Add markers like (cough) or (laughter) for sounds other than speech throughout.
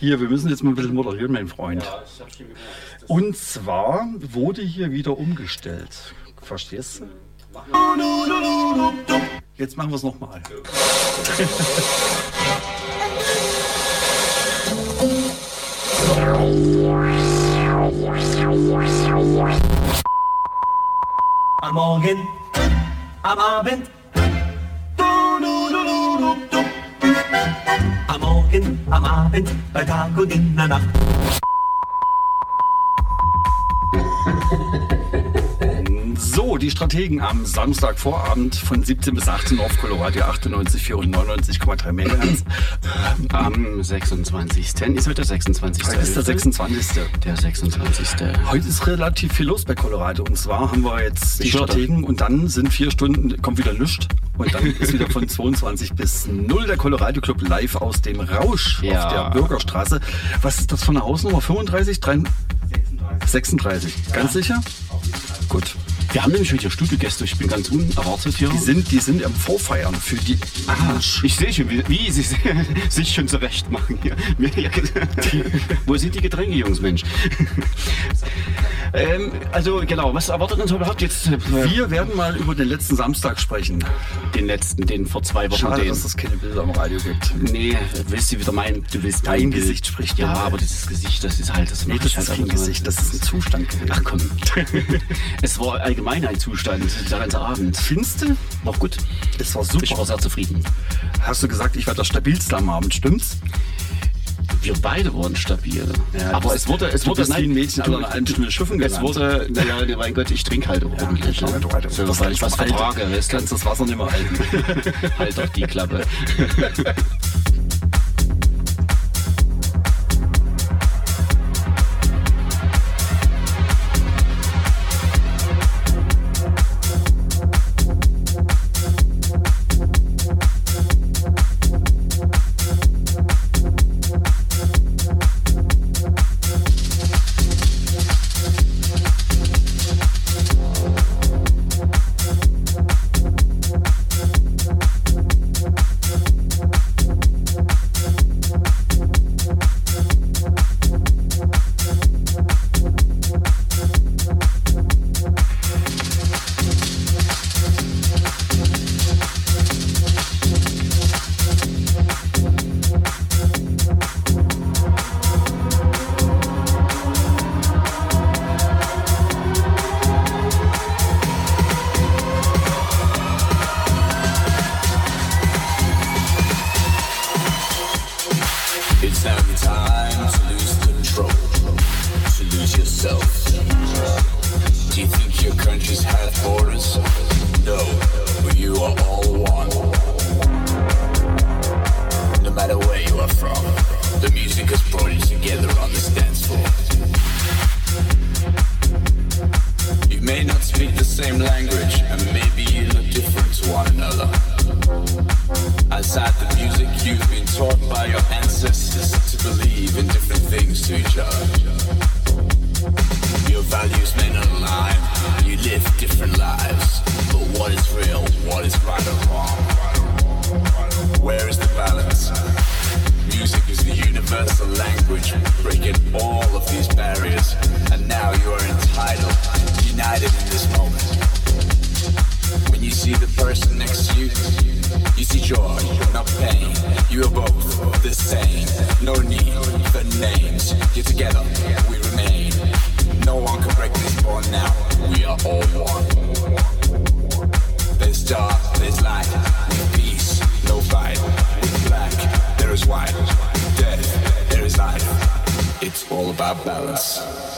Hier, wir müssen jetzt mal ein bisschen moderieren, mein Freund. Und zwar wurde hier wieder umgestellt. Verstehst du? Jetzt machen wir es nochmal. Am Morgen, am Abend. Du, du, du, du, du, du. Am Morgen, am Abend, bei Tag und in der Nacht. Die Strategen am Samstagvorabend von 17 bis 18 Uhr auf Coloradio 98,4 und 99,3 MHz. Am 26. Ist heute der 26. Heute ist der 26. Der 26. Heute ist relativ viel los bei Colorado. Und zwar haben wir jetzt die Strategen und dann sind vier Stunden, kommt wieder Lüscht. Und dann ist wieder von 22 bis 0 der Colorado Club live aus dem Rausch Ja. auf der Bürgerstraße. Was ist das für eine Hausnummer? 35? 36? 36. Ganz sicher? Gut. Wir haben nämlich wieder Studiogäste. Ich bin ganz unerwartet hier. Die sind, die sind am Vorfeiern für die. Ah, ich sehe schon, wie, wie sie (laughs) sich schon zurecht machen hier. Wo sind die Getränke, Jungs, Mensch? ähm, also genau, was erwartet uns überhaupt jetzt? äh, Wir werden mal über den letzten Samstag sprechen. Den letzten, den vor zwei Wochen. Schade, den. dass es keine Bilder am Radio gibt. Nee, willst du wieder meinen, du willst Dein Bild. Gesicht spricht Ja, aber dieses Gesicht, das ist halt, das Nee, das ist halt kein Gesicht, das ist ein Zustand gewesen. Ach komm. (laughs) es war allgemein ein Zustand, der ganze Abend. Findest du? Noch gut. Es war Ich war super. sehr zufrieden. Hast du gesagt, ich war der stabilste am Abend, stimmt's? Wir beide waren stabil. Ja, aber du es wurde, es du wurde, bist wie ein Mädchen an einer halben schiffen Es wurde, naja, nee, mein Gott, ich trinke halt ordentlich. Ja, ne? du, du, so, das weil ich was du vertrage, weißt du? kannst das Wasser nicht mehr halten. (laughs) Halt doch die Klappe. (laughs) universal language, breaking all of these barriers. And now you are entitled, united in this moment. When you see the person next to you, you see joy, not pain. You are both the same. No need for names. Here together, we remain. No one can break this bond now. We are all one. There's dark, there's light. With peace, no fight. With black, there is white. Death, there is life. It's all about balance.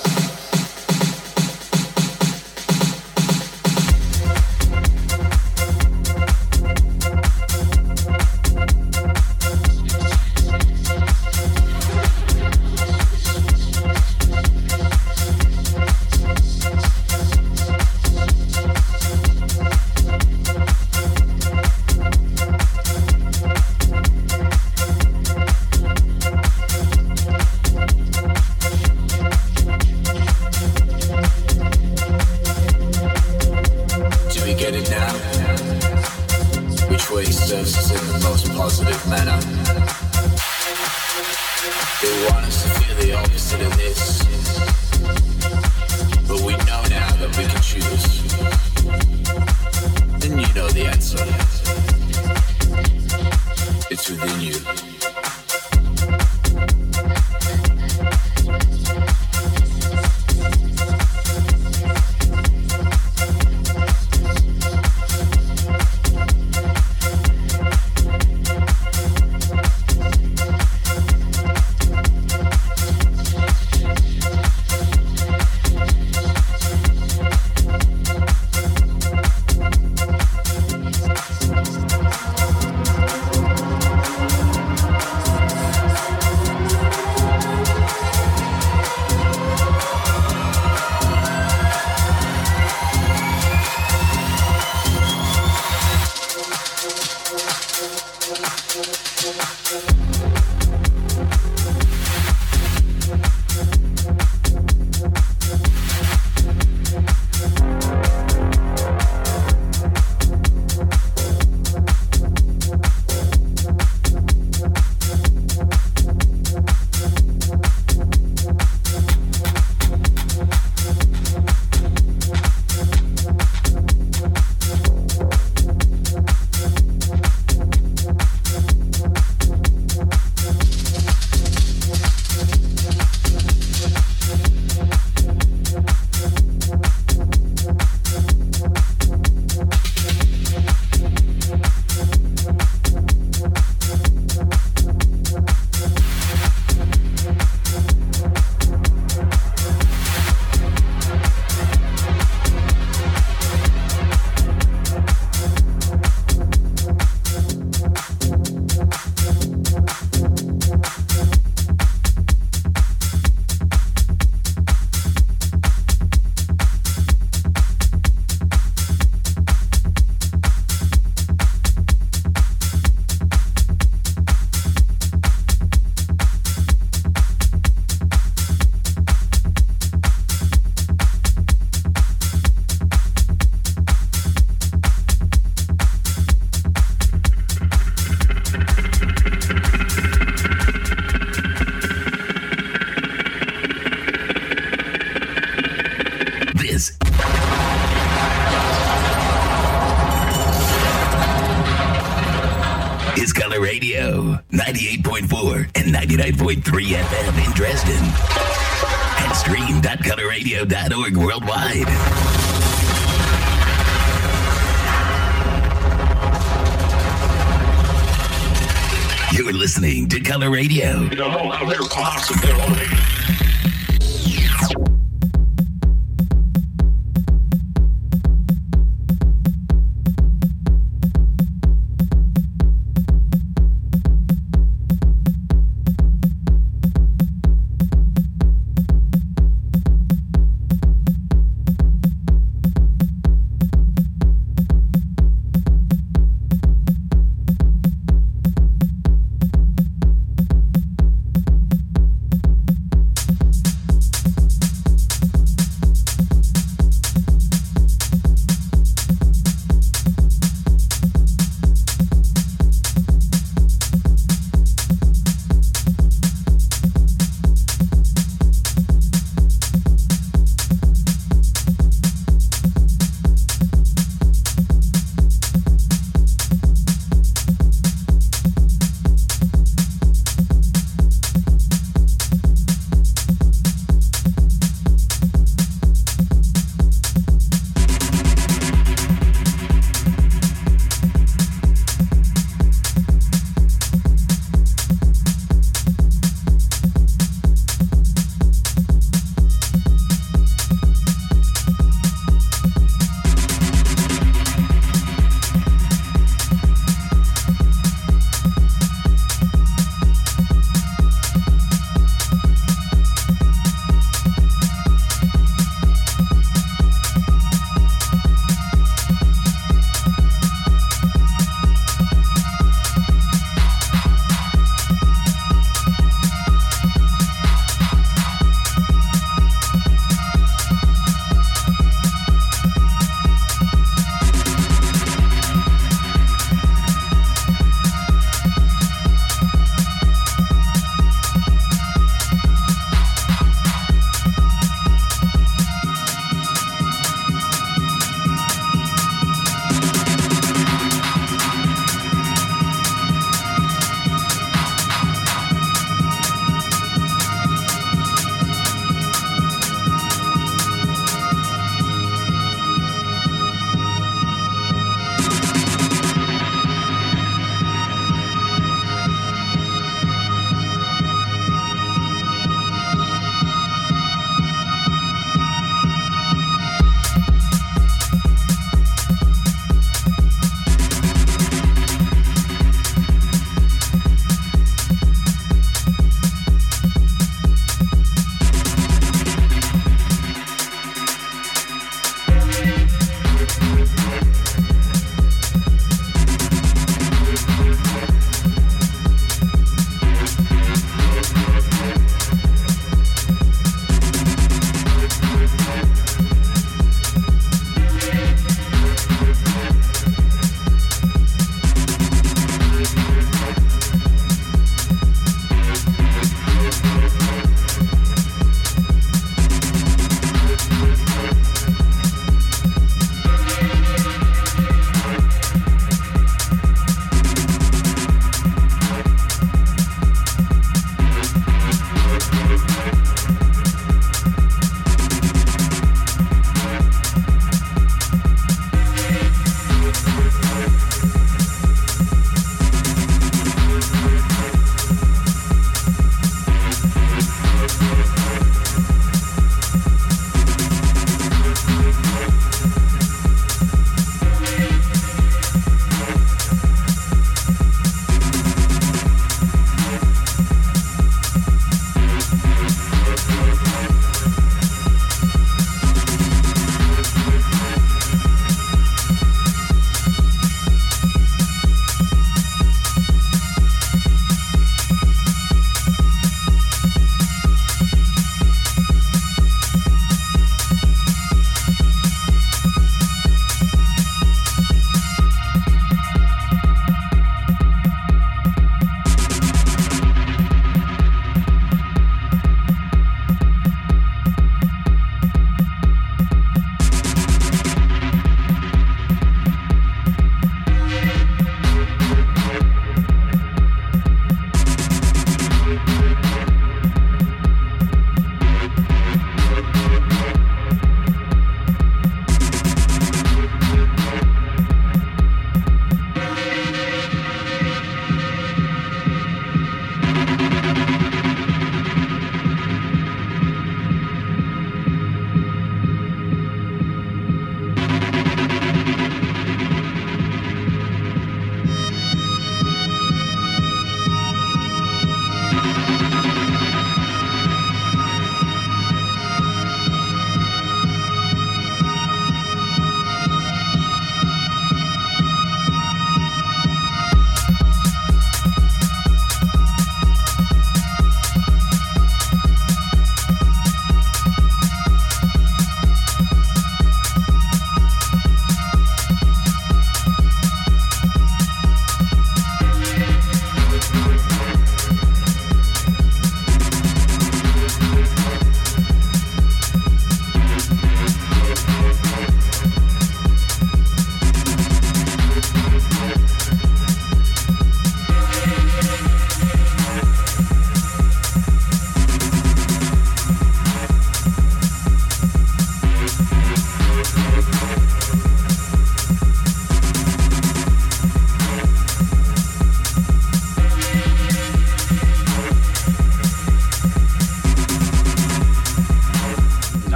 98.3 FM in Dresden and stream.colorradio.org worldwide. You're listening to Color Radio.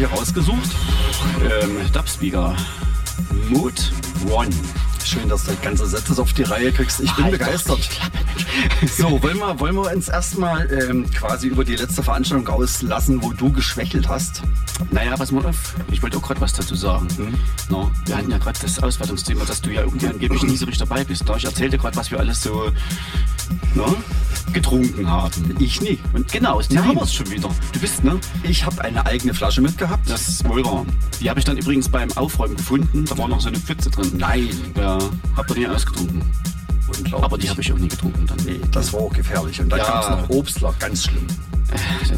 Hier rausgesucht? Ähm, Dubspeaker. Mood One. Schön, dass du das ganze Sätze auf die Reihe kriegst. Ich bin Halt begeistert. So, wollen wir, wollen wir uns erstmal ähm, quasi über die letzte Veranstaltung auslassen, wo du geschwächelt hast? Naja, pass mal auf. Ich wollte auch gerade was dazu sagen. Mhm. No, wir hatten ja gerade das Auswertungsthema, dass du ja irgendwie angeblich nie so richtig dabei bist. No, ich erzählte gerade, was wir alles so no, getrunken haben. Ich nie. Und genau, aus haben wir es schon wieder. Du bist, ne? Ich habe eine eigene Flasche mitgehabt. Das ist wohl wahr. Die habe ich dann übrigens beim Aufräumen gefunden. Da war noch so eine Pfütze drin. Nein. Ja, hab da nie ausgetrunken. Unglaublich. Aber die habe ich auch nie getrunken dann. Nee, das war auch gefährlich. Und da Ja. gab es noch Obstler, ganz schlimm.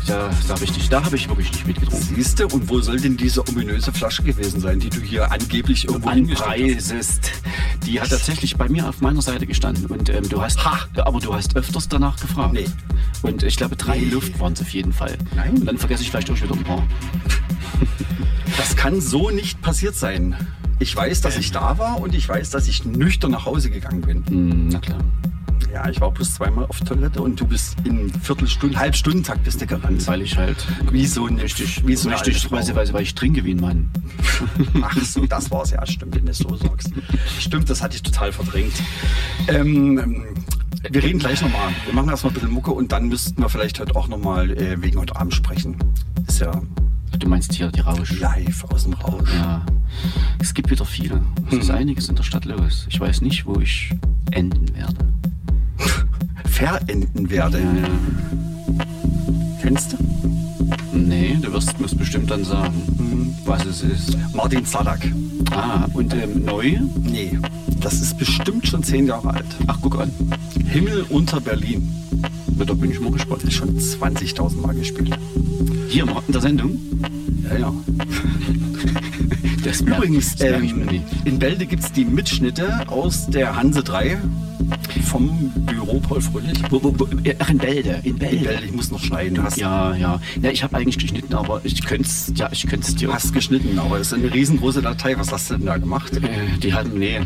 Da, da, richtig, da habe ich wirklich nicht mitgetrunken. Siehst du, und wo soll denn diese ominöse Flasche gewesen sein, die du hier angeblich irgendwo? Anpreisest. Die hat tatsächlich bei mir auf meiner Seite gestanden. Und ähm, du hast, Ha! aber du hast öfters danach gefragt. Nee. Und ich glaube, drei Luft waren es auf jeden Fall. Nein. Und dann vergesse ich vielleicht auch wieder ein paar. (laughs) Das kann so nicht passiert sein. Ich weiß, dass ich da war und ich weiß, dass ich nüchtern nach Hause gegangen bin. Hm, na klar. Ja, ich war bloß zweimal auf Toilette und du bist in Viertelstunden, Halbstundentakt bist du gerannt. Weil ich halt Wie so ein richtig, wie so eine richtig, weil, ich trinke wie ein Mann. (laughs) Ach so, das war's ja, stimmt, wenn du es so sagst. Stimmt, das hatte ich total verdrängt. Ähm, wir reden gleich nochmal. Wir machen erstmal ein bisschen Mucke und dann müssten wir vielleicht heute auch nochmal äh, wegen heute Abend sprechen. Ist ja Du meinst hier die Rausch. live aus dem Rausch. Ja. Es gibt wieder viele. Es ist einiges in der Stadt los. Ich weiß nicht, wo ich enden werde. Verenden werde. Ja, ja. Kennst du? Nee, du wirst mir bestimmt dann sagen, was es ist. Martin Zadak. Ah, und ähm, neu? Nee, das ist bestimmt schon zehn Jahre alt. Ach, guck an. Himmel unter Berlin. Da bin ich mal gespannt. Ist schon 20.000 Mal gespielt. Hier im- in der Sendung. Ja, ja. (laughs) Das Übrigens, ähm, in Bälde gibt es die Mitschnitte aus der Hanse 3 vom Büro Paul Fröhlich. Wo, wo, wo, ach, in Bälde. In In Bälde. Ich muss noch schneiden. Du hast, Ja, ja. Ja, ich habe eigentlich geschnitten, aber ich könnte es ja, ich könnte es dir. hast geschnitten, aber es ist eine riesengroße Datei. Was hast du denn da gemacht? Äh, die hatten, nee.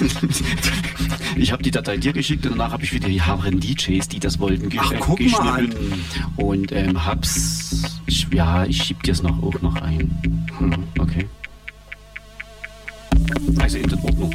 (laughs) ich habe die Datei dir geschickt und danach habe ich wieder die Herren DJs, die das wollten, ge Ach, äh, guck mal geschnippelt. Und ähm, hab's. Ich, ja, ich schieb dir es noch auch noch ein. Hm, okay. Also in den Ordnung.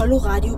Colorado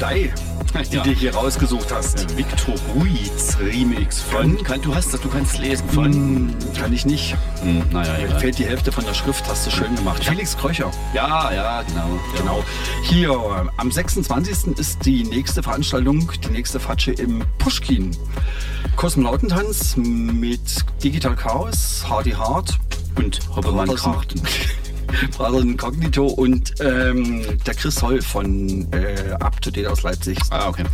Melodie, die Ja. du hier rausgesucht hast. Victor Ruiz Remix von. Kann, du hast das, du kannst lesen von. Hm, kann ich nicht. Hm, naja, Mir fehlt die Hälfte von der Schrift, hast du schön gemacht. Felix Kröcher. Ja, ja, genau. Genau. Hier, äh, am 26. ist die nächste Veranstaltung, die nächste Fatsche im Pushkin. Kosmonautentanz mit Digital Chaos, Hardy Hard, Und Brotherson- Karten. (laughs) Brother Incognito und ähm, der Chris Holl von äh, Up to Date aus Leipzig. Ah, okay.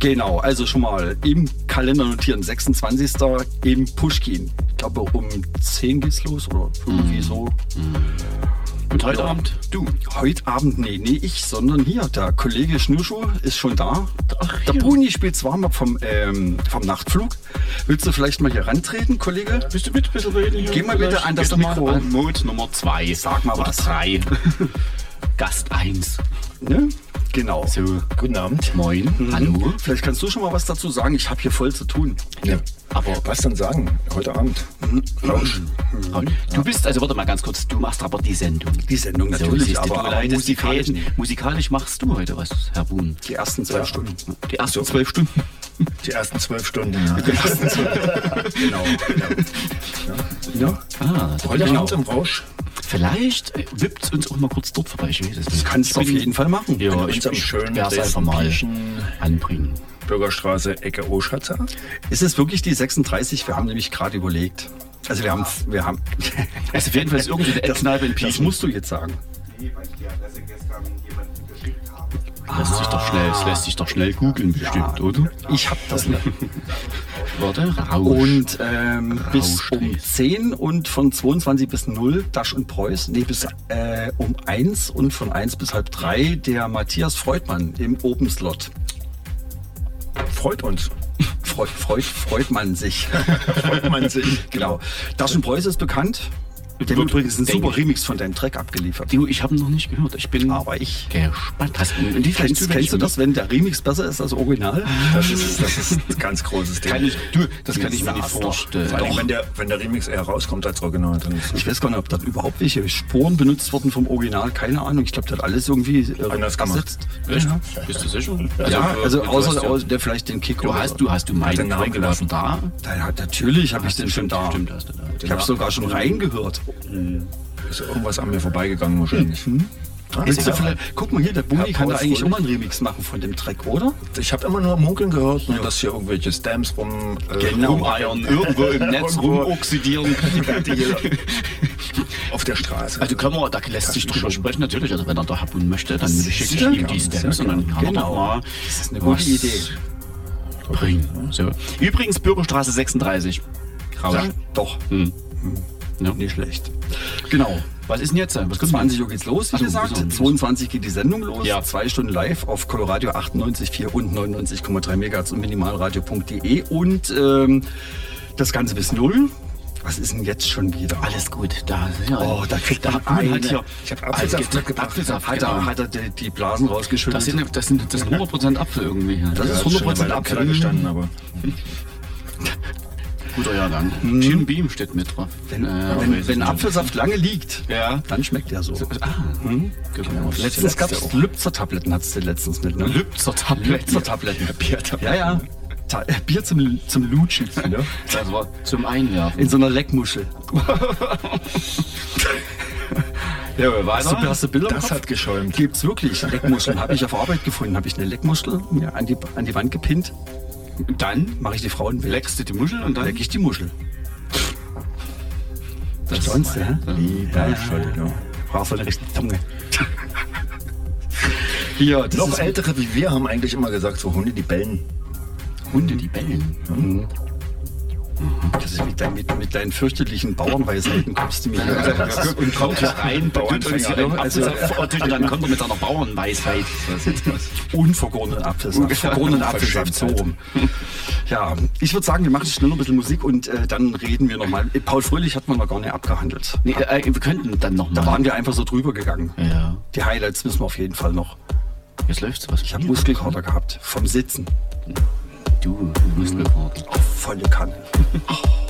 Genau, also schon mal im Kalender notieren, 26. im Pushkin. Ich glaube um 10 geht's los oder irgendwie so. Und heute Ja. Abend du. Heute Abend, nee, nee, ich, sondern hier, der Kollege Schnürschuh ist schon da. Ach, der hier. Bruni spielt Warm-up vom, ähm, vom Nachtflug. Willst du vielleicht mal hier rantreten, Kollege? Bist du mit ein bisschen reden hier? Geh mal bitte an das Mikro. An Mode Nummer 2. Sag mal Oder was. 3. (laughs) Gast 1. Ne? Genau. So, Guten Abend. moin. Mhm. Hallo. Vielleicht kannst du schon mal was dazu sagen. Ich habe hier voll zu tun. Ja. Aber was dann sagen? Heute Abend. Rausch. Und Du bist, also warte mal ganz kurz, du machst aber die Sendung. Die Sendung So, natürlich, du, aber, du aber die musikalisch. Musikalisch machst du heute was, Herr Buhn. die ersten zwei Stunden. Die ersten zwölf Stunden. Die ersten zwölf Stunden. (laughs) Ja. (laughs) Genau. Ja. Ah, das Heute genau. Abend im Rausch. Vielleicht äh, wippt uns auch mal kurz dort vorbei. Ich weiß es nicht. Das kannst du auf jeden Fall machen. Ja, ich, ich schönen werde es einfach mal anbringen. Bürgerstraße, Ecke Oschatzer. Ist es wirklich die 36? Wir haben nämlich gerade überlegt. Also wir haben, wir haben. Also auf jeden Fall ist irgendwie eine (laughs) das, Eckkneipe in das Pieschen. musst du jetzt sagen. Lässt sich doch schnell, das lässt sich doch schnell googeln bestimmt, oder? Ich hab das nicht. (laughs) Warte, Rausch. Und ähm, bis Rausch um ist. 10 und von 22 bis 0 Dash und Preuß. Nee, bis äh, um 1 und von 1 bis halb 3 der Matthias Freudmann im Open Slot. Freut uns. Freut, freut, freut man sich. (laughs) Freut man sich. genau. Dash und Preuß ist bekannt. Der hat Wird, übrigens einen super. Remix von deinem Track abgeliefert. Du, ich habe ihn noch nicht gehört. Ich bin Aber ich. gespannt. Hast du und die vielleicht Kennst, kennst du das, wenn der Remix besser ist als Original? Das ist, das ist ein ganz großes Ding. Kann ich, du, das kann ich mir nicht vorstellen. Vor allem, wenn der, wenn der Remix eher rauskommt als Original, dann ist Ich weiß gar nicht, ob da überhaupt welche Spuren benutzt wurden vom Original. Keine Ahnung. Ich glaube, der hat alles irgendwie äh, Anders ersetzt. Echt? Bist du sicher? Ja, du- also außer ja- außer der vielleicht den Kick Du hast, du hast du meinen Namen Track gelassen. da. Da, ja, natürlich habe ich den schon da. Stimmt, hast du da. Ich habe sogar schon reingehört. Ist irgendwas an mir vorbeigegangen wahrscheinlich. Du vielleicht, guck mal hier, der Herr kann da eigentlich mal einen Remix machen von dem Track, oder? Ich habe immer nur munkeln gehört, ne, dass hier irgendwelche Stamps rum äh, Genau. Rumeiern, irgendwo im Netz rumoxidieren. auf der Straße. Also können wir, da lässt sich drüber sprechen, natürlich. Also wenn er da haben möchte, dann schicke ich ihm die Stamps und dann kann er Genau. doch mal Das ist eine gute Idee. bringen. So. Übrigens Bürgerstraße 36. Rausch. Ja, doch. Hm. Ja. Nicht schlecht. Genau. Was ist denn jetzt? Was kommt 20 Uhr geht's los, wie gesagt. wieso? 22 geht die Sendung los. Ja. Zwei Stunden live auf Coloradio 98,4 und 99,3 MHz und minimalradio.de. Und ähm, das Ganze bis null. Was ist denn jetzt schon wieder? Alles gut. Da, ja, Oh, da kriegt er hat man eine- halt hier. Ich hab Apfelsaft mitgebracht. Apfelsaft, Hat er, genau. hat er die, die Blasen rausgeschüttelt? Das sind, das sind, das sind (laughs) 100% Apfel irgendwie. Das Ja, ist hat schon 100% eine Weile im Apfel. Gestanden, aber (laughs) Guter Jahrgang. Jim Beam steht mit drauf. wenn, Äh, wenn, wenn Apfelsaft lange liegt, Ja. dann schmeckt er so. Ah, genau. Letztens gab es Lübzer-Tabletten, hattest du letztens mit, ne? Lübzer Tabletten. Lübzer-Tabletten. Ja, ja. Ta äh, Bier zum, zum Lutschen. Ne? Das war zum Einwerfen. In so einer Leckmuschel. (laughs) Ja, Hast du, hast du Bilder das hat geschäumt. Gibt's wirklich. Leckmuscheln habe ich auf Arbeit gefunden. Habe ich eine Leckmuschel mir an die, an die Wand gepinnt. Dann Mache ich die Frauen weg. leckst du die Muschel und dann Leck ich die Muschel. das Sonst, ja? Ja, ja. Brauchst du eine richtige Zunge. (laughs) Das Noch ältere wie wir haben eigentlich immer gesagt, so Hunde, die bellen. Hunde, die bellen. Das ist mit, dein, mit, mit deinen fürchterlichen Bauernweisheiten kommst du mir hier. Und kommt rein, Bauernfänger. Also, und dann kommt er mit seiner Bauernweisheit. Unvergorenen Apfelsaft. Vergorenen Apfelsaft, so rum. Ja, ich würde sagen, wir machen schnell noch ein bisschen Musik und äh, dann reden wir nochmal. Paul Fröhlich hat man noch gar nicht abgehandelt. Nee, äh, wir könnten dann noch Da waren wir einfach so drüber gegangen. Ja, Die Highlights wissen wir auf jeden Fall noch. jetzt läuft's was. Ich habe Muskelkater gehabt. Vom Sitzen. Du, Muskelkater. Volle Kanne. (laughs)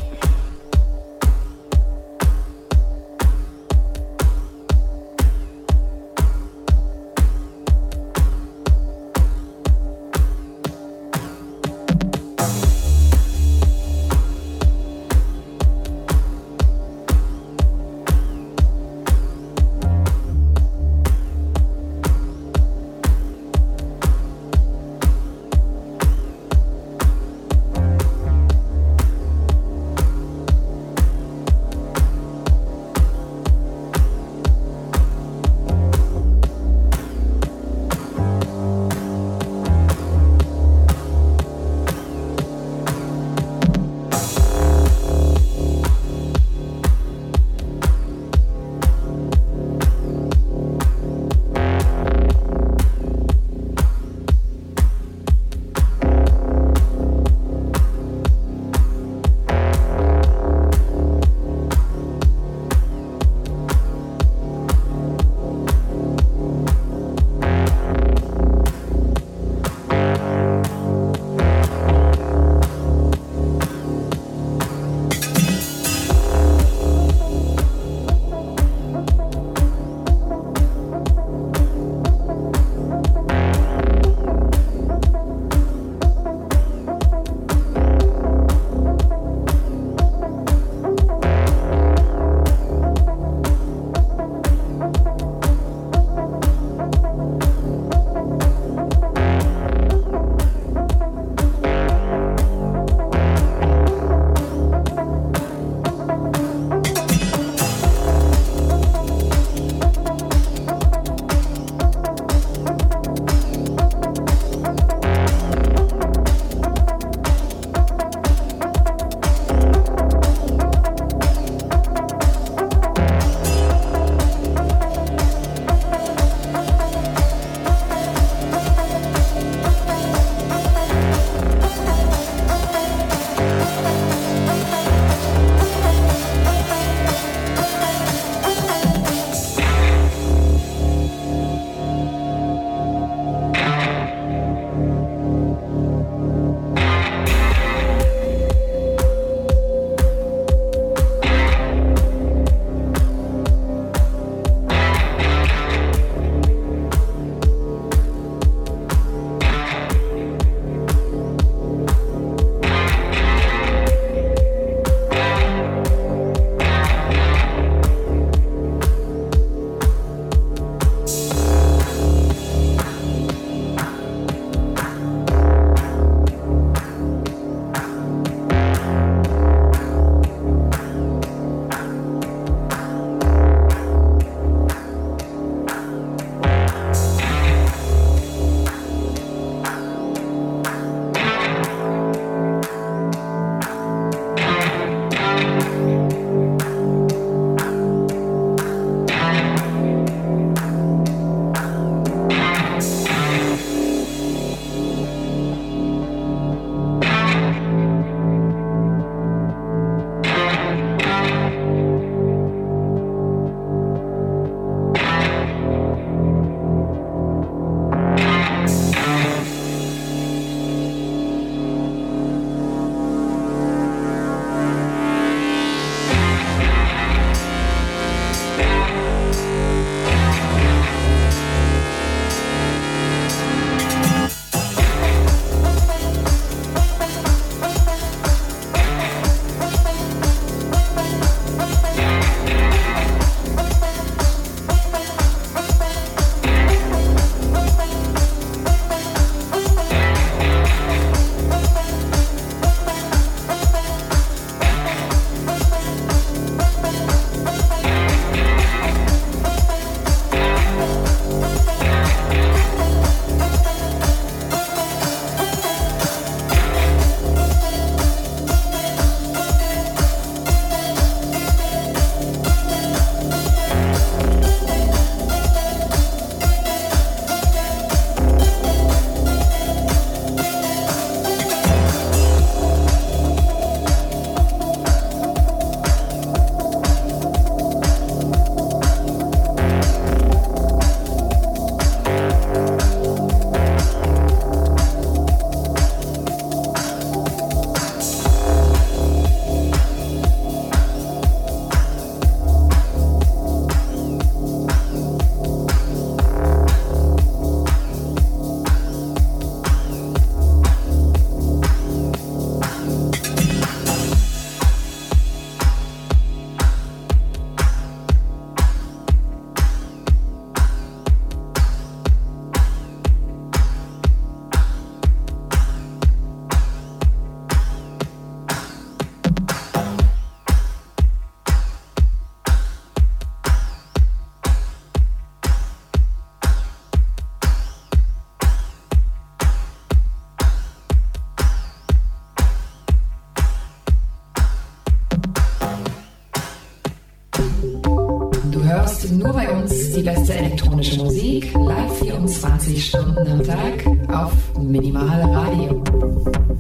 nur bei uns die beste elektronische Musik, live 24 Stunden am Tag auf Minimal Radio.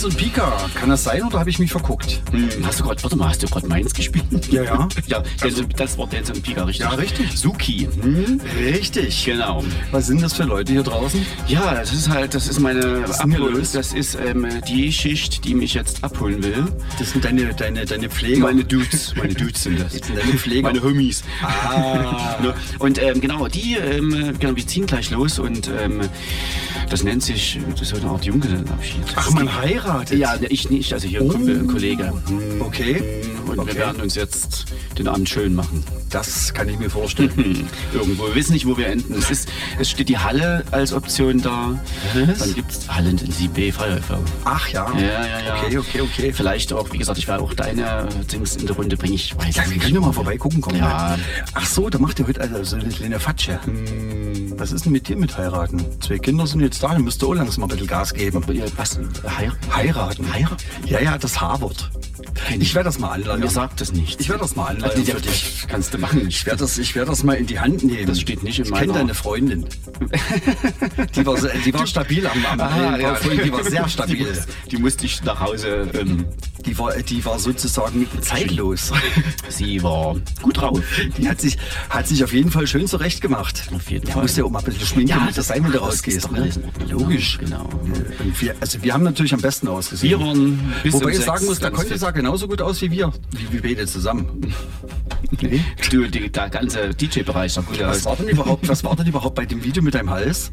Dennis und Pika. Kann das sein oder habe ich mich verguckt? Hm, hast du gerade, warte mal, hast du gerade meins gespielt? (laughs) Ja, ja. ja, Dance, das war Dance und Pika, richtig? Ja, richtig. Suki. Hm? Richtig. Genau. Was sind das für Leute hier draußen? Ja, das ist halt, das ist meine ist Abhol- los? Das ist ähm, die Schicht, die mich jetzt abholen will. Das sind deine, deine, deine Pfleger. Meine Dudes, meine Dudes sind das. (laughs) Jetzt sind deine Pfleger. Meine Homies. Ah. (laughs) Ne? Und ähm, genau, die, ähm, genau, wir ziehen gleich los und ähm, das nennt sich, das ist so eine Art Junggesellenabschied. Ach, man heiratet. Ja, ich nicht, also hier kommt ein Kollege. Okay. Und Okay. wir werden uns jetzt den Abend schön machen. Das kann ich mir vorstellen. (laughs) Irgendwo. Wir wissen nicht, wo wir enden. Es, ist, es steht die Halle als Option da. Was? Dann gibt es Halle in sie B, Feuerwehr. Ach ja. Ja, ja, ja. Okay, okay, okay. Vielleicht auch, wie gesagt, ich werde auch deine Dings in der Runde bringen. Ich weiß Ja, wir nicht. können ja mal vorbeigucken kommen. Ja. Ach so, da macht ihr heute also so eine kleine Fatsche. Hm. Was ist denn mit dir mit heiraten? Zwei Kinder sind jetzt da, dann müsst ihr auch langsam mal ein bisschen Gas geben. Was? Heir Heiraten. Heiraten? Ja, ja, das H-Wort. Ich werde das mal anleiern. Mir sagt das nicht. Ich werde das mal anleiern ja, für dich. Kannst du machen. Ich werde das, ich werde das mal in die Hand nehmen. Das steht nicht in Ich kenne meiner- deine Freundin. (laughs) Die war, die war stabil am, am Ah, ja. die war sehr (laughs) stabil. die musste ich nach Hause. Ähm, Die war, die war sozusagen zeitlos. (laughs) sie war gut drauf. Die hat sich, hat sich auf jeden Fall schön zurecht gemacht. Auf jeden ja, Fall. musst ja auch mal ein bisschen schminken, Ja, das sein, wenn du das rausgehst. ne? Logisch. Genau. Und wir, also wir haben natürlich am besten ausgesehen. Wir waren bis Wobei ich sagen muss, der ganz Conte fit. Genauso gut aus wie wir. Wie wir beide zusammen. Nee. Du, die, der ganze DJ-Bereich sah gut Was aus. war denn überhaupt, was war denn überhaupt bei dem Video mit deinem Hals?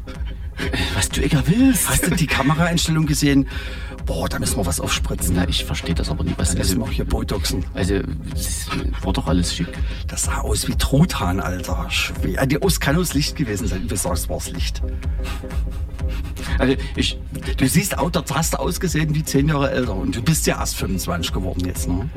Was du egal willst. Hast du die Kameraeinstellung gesehen? Boah, da müssen wir was aufspritzen. Na, ich verstehe das aber nicht. Was, Da müssen also, wir auch hier Botoxen. also, das war doch alles schick. Das sah aus wie Truthahn, Alter. Schwer. Aus kann aus Licht gewesen sein. Du sagst, war's Licht. Also, ich, Du siehst auch, dort hast du ausgesehen wie zehn Jahre älter. Und du bist ja erst 25 geworden jetzt, ne?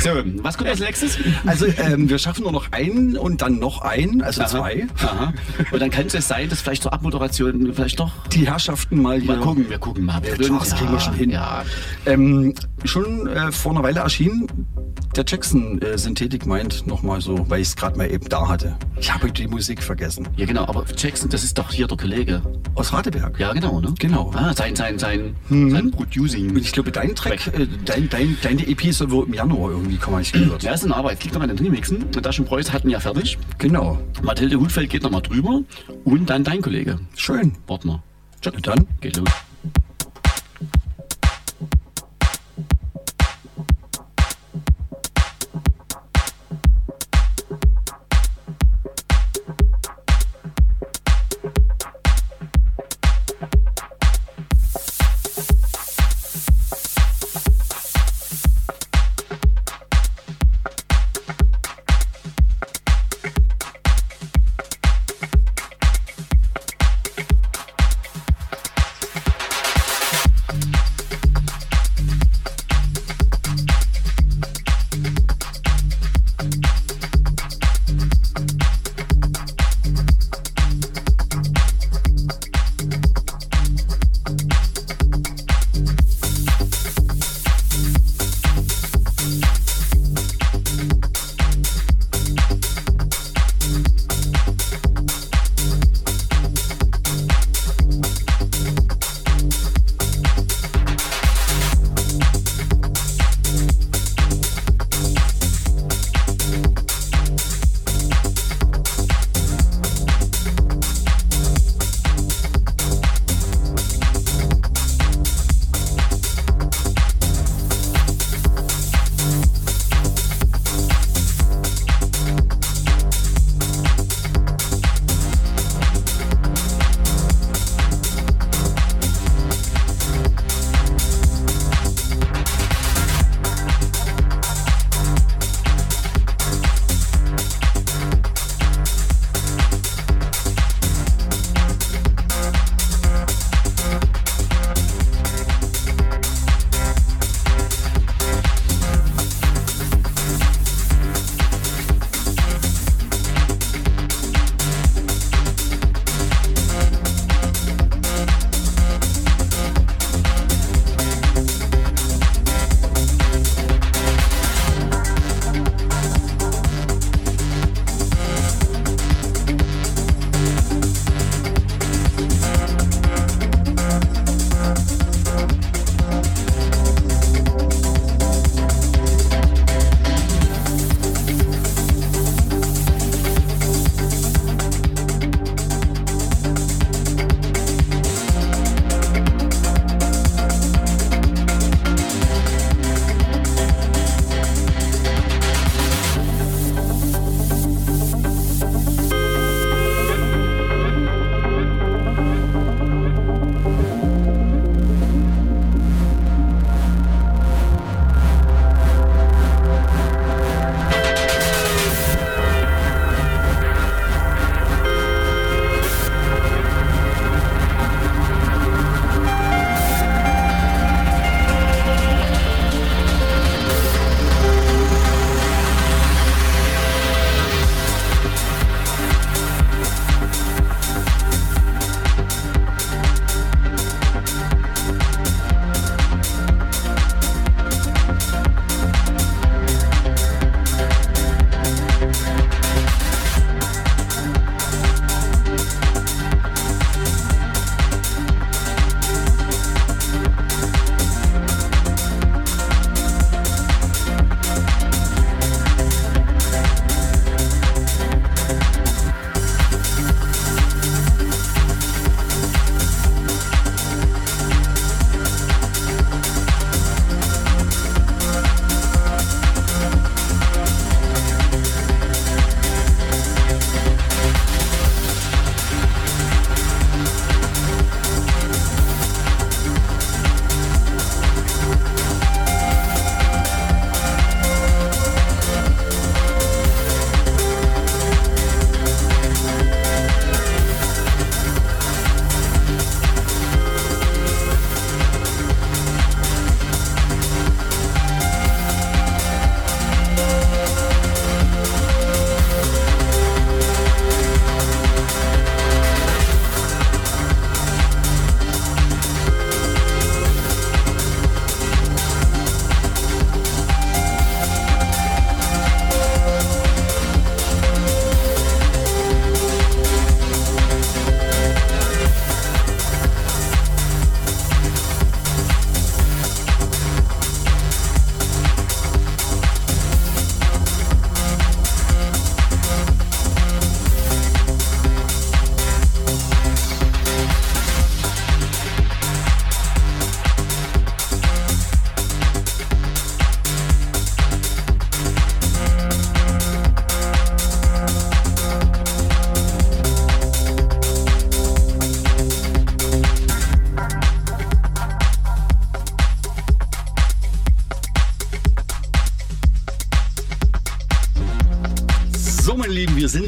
so, was kommt als nächstes? Also, ähm, wir schaffen nur noch einen und dann noch einen, also Aha. zwei. Aha. Und dann könnte es sein, dass vielleicht zur Abmoderation vielleicht doch. Die Herrschaften mal hier. Mal gucken, wir gucken mal. Klar, das kriegen wir schon hin. Ja. Ähm, schon äh, vor einer Weile erschienen. Der Jackson äh, Synthetik meint nochmal so, weil ich es gerade mal eben da hatte. Ich habe die Musik vergessen. ja, genau, aber Jackson, das ist doch hier der Kollege. Aus Radeberg. Ja, genau, ne? Genau. Ah, sein, sein, sein, Mhm. sein Producing. Und ich glaube, dein Track, äh, dein, dein, deine EP soll wohl im Januar irgendwie kommen, habe ich gehört. Ja, ist eine Arbeit. Klick nochmal den Remixen. Und Daschen Preuß hatten ja fertig. Genau. Mathilde Hutfeld geht nochmal drüber. Und dann dein Kollege. Schön. Wortner. Na dann. Geht los.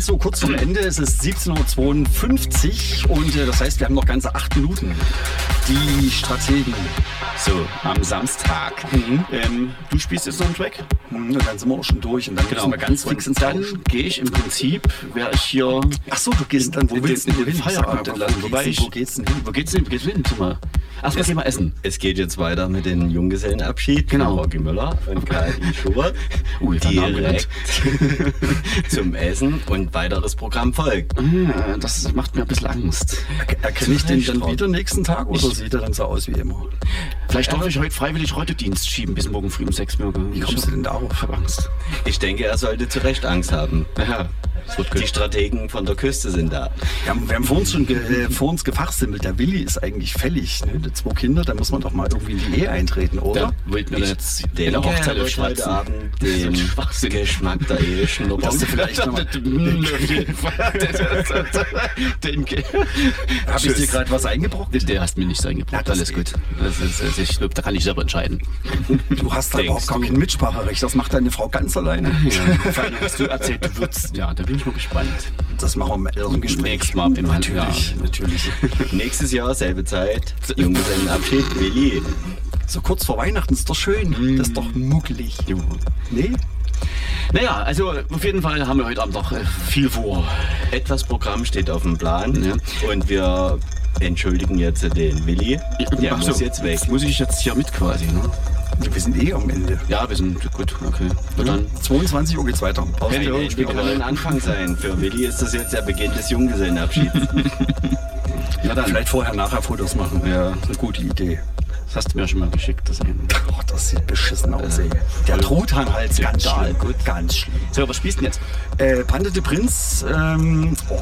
Sind so kurz zum Ende. Es ist 17.52 Uhr und äh, das heißt, wir haben noch ganze acht Minuten. Die Strategen. So, am Samstag. Ähm, du spielst jetzt noch einen Track? Hm, Dann sind wir auch schon durch und dann wir ganz fix ins dann gehe ich im Prinzip, wäre ich hier Ach so, du gehst dann, wo willst du in den hin? Feierabend mal, entlassen. wo Wobei geht's ich, denn- wo geht's denn hin? Wo geht's denn, wo geht's hin? Erstmal Thema Essen. Es geht jetzt weiter mit dem Junggesellenabschied Genau. Rocky Müller und K.I. Schubert. Ui, Direkt (laughs) zum Essen und weiteres Programm folgt. Ah, Das macht mir ein bisschen Angst. Erkenne ich den dann wieder nächsten Tag oder sieht er dann so aus wie immer? Vielleicht darf ich heute freiwillig Rottedienst schieben bis morgen früh um sechs Uhr. Wie kommst du denn darauf? Ich hab Angst. Ich denke, er sollte zu Recht Angst haben. Ja, Die. Strategen von der Küste sind da. Wir haben, wir haben vor uns schon ge, äh, vor uns gefachsimmelt. Der Willi ist eigentlich fällig. Ne? Die zwei Kinder, da muss man doch mal irgendwie in die Ehe eintreten, Da oder? wollt mir Ich jetzt wird heute schwatzen. Abend den Schwachsinn. Geschmack der Ehe schnuppern. (laughs) Dass du vielleicht noch mal, (laughs) Auf jeden Fall. (laughs) Den habe ich dir gerade was eingebrochen? Der hast mir nichts Ja, eingebracht. das Alles geht. gut. Das ist, das ist, da kann ich selber entscheiden. Du hast da überhaupt gar kein Mitspracherecht. Das macht deine Frau ganz alleine. Vor allem hast du erzählt, du würdest. Ja, da bin ich mal gespannt. Das machen wir im Gespräch. Nächstes Mal im Natürlich, natürlich. (laughs) Nächstes Jahr, selbe Zeit, Junggesellenabschied, Willi. So kurz vor Weihnachten ist doch schön. Das ist doch muckelig. Nee? Naja, also auf jeden Fall haben wir heute Abend noch äh, viel vor. Etwas Programm steht auf dem Plan Ja. und wir entschuldigen jetzt den Willi. Der Ach muss so, jetzt weg. Muss ich jetzt hier mit quasi, ne? Wir sind eh am Ende. Ja, wir sind gut, okay. Na dann. 22 Uhr geht's weiter. Pause. Hey, Hallo, wir können ein Anfang sein. Für Willi ist das jetzt der Beginn des Junggesellenabschieds. (laughs) Ja, dann. Vielleicht vorher, nachher Fotos machen. Ja. Eine gute Idee. Das hast du mir schon mal geschickt, das eine. Oh, das sieht beschissen aus, ey. Der Truthahnhals, ganz Skandal. schlimm. Gut, ganz schlimm. So, was spielst du denn jetzt? Äh, Pande de Prinz, ähm, oh,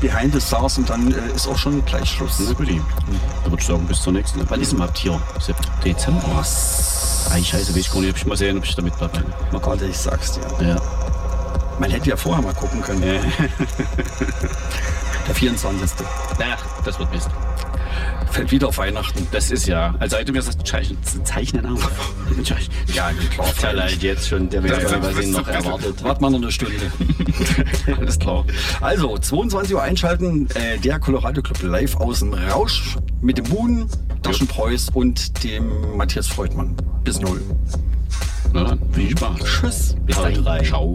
Behind the Stars und dann äh, ist auch schon gleich Schluss. Na gut, da würde ich sagen, bis zur nächsten. Wann ist denn überhaupt hier? Dezember? Was? Ei, scheiße, weiß ich gar nicht. Ob ich mal sehen, ob ich damit dabei bin. Mal gucken. Warte, ich sag's dir. Ja. Man hätte ja vorher mal gucken können. (laughs) Der 24. Naja, das wird Mist. Fällt wieder auf Weihnachten. Das ist ja, also du mir sagst, zeichnen, zeichnen auf. Ja, klar. Leid jetzt schon, der gar nicht, was ihn noch erwartet. Warte mal noch eine Stunde. (laughs) Alles klar. Also, 22 Uhr einschalten, äh, der Colorado Club live aus dem Rausch mit dem Moon, Taschenpreuß und dem Matthias Freudmann. Bis null. Na dann, viel Spaß. Tschüss. Bis dahin. Ciao.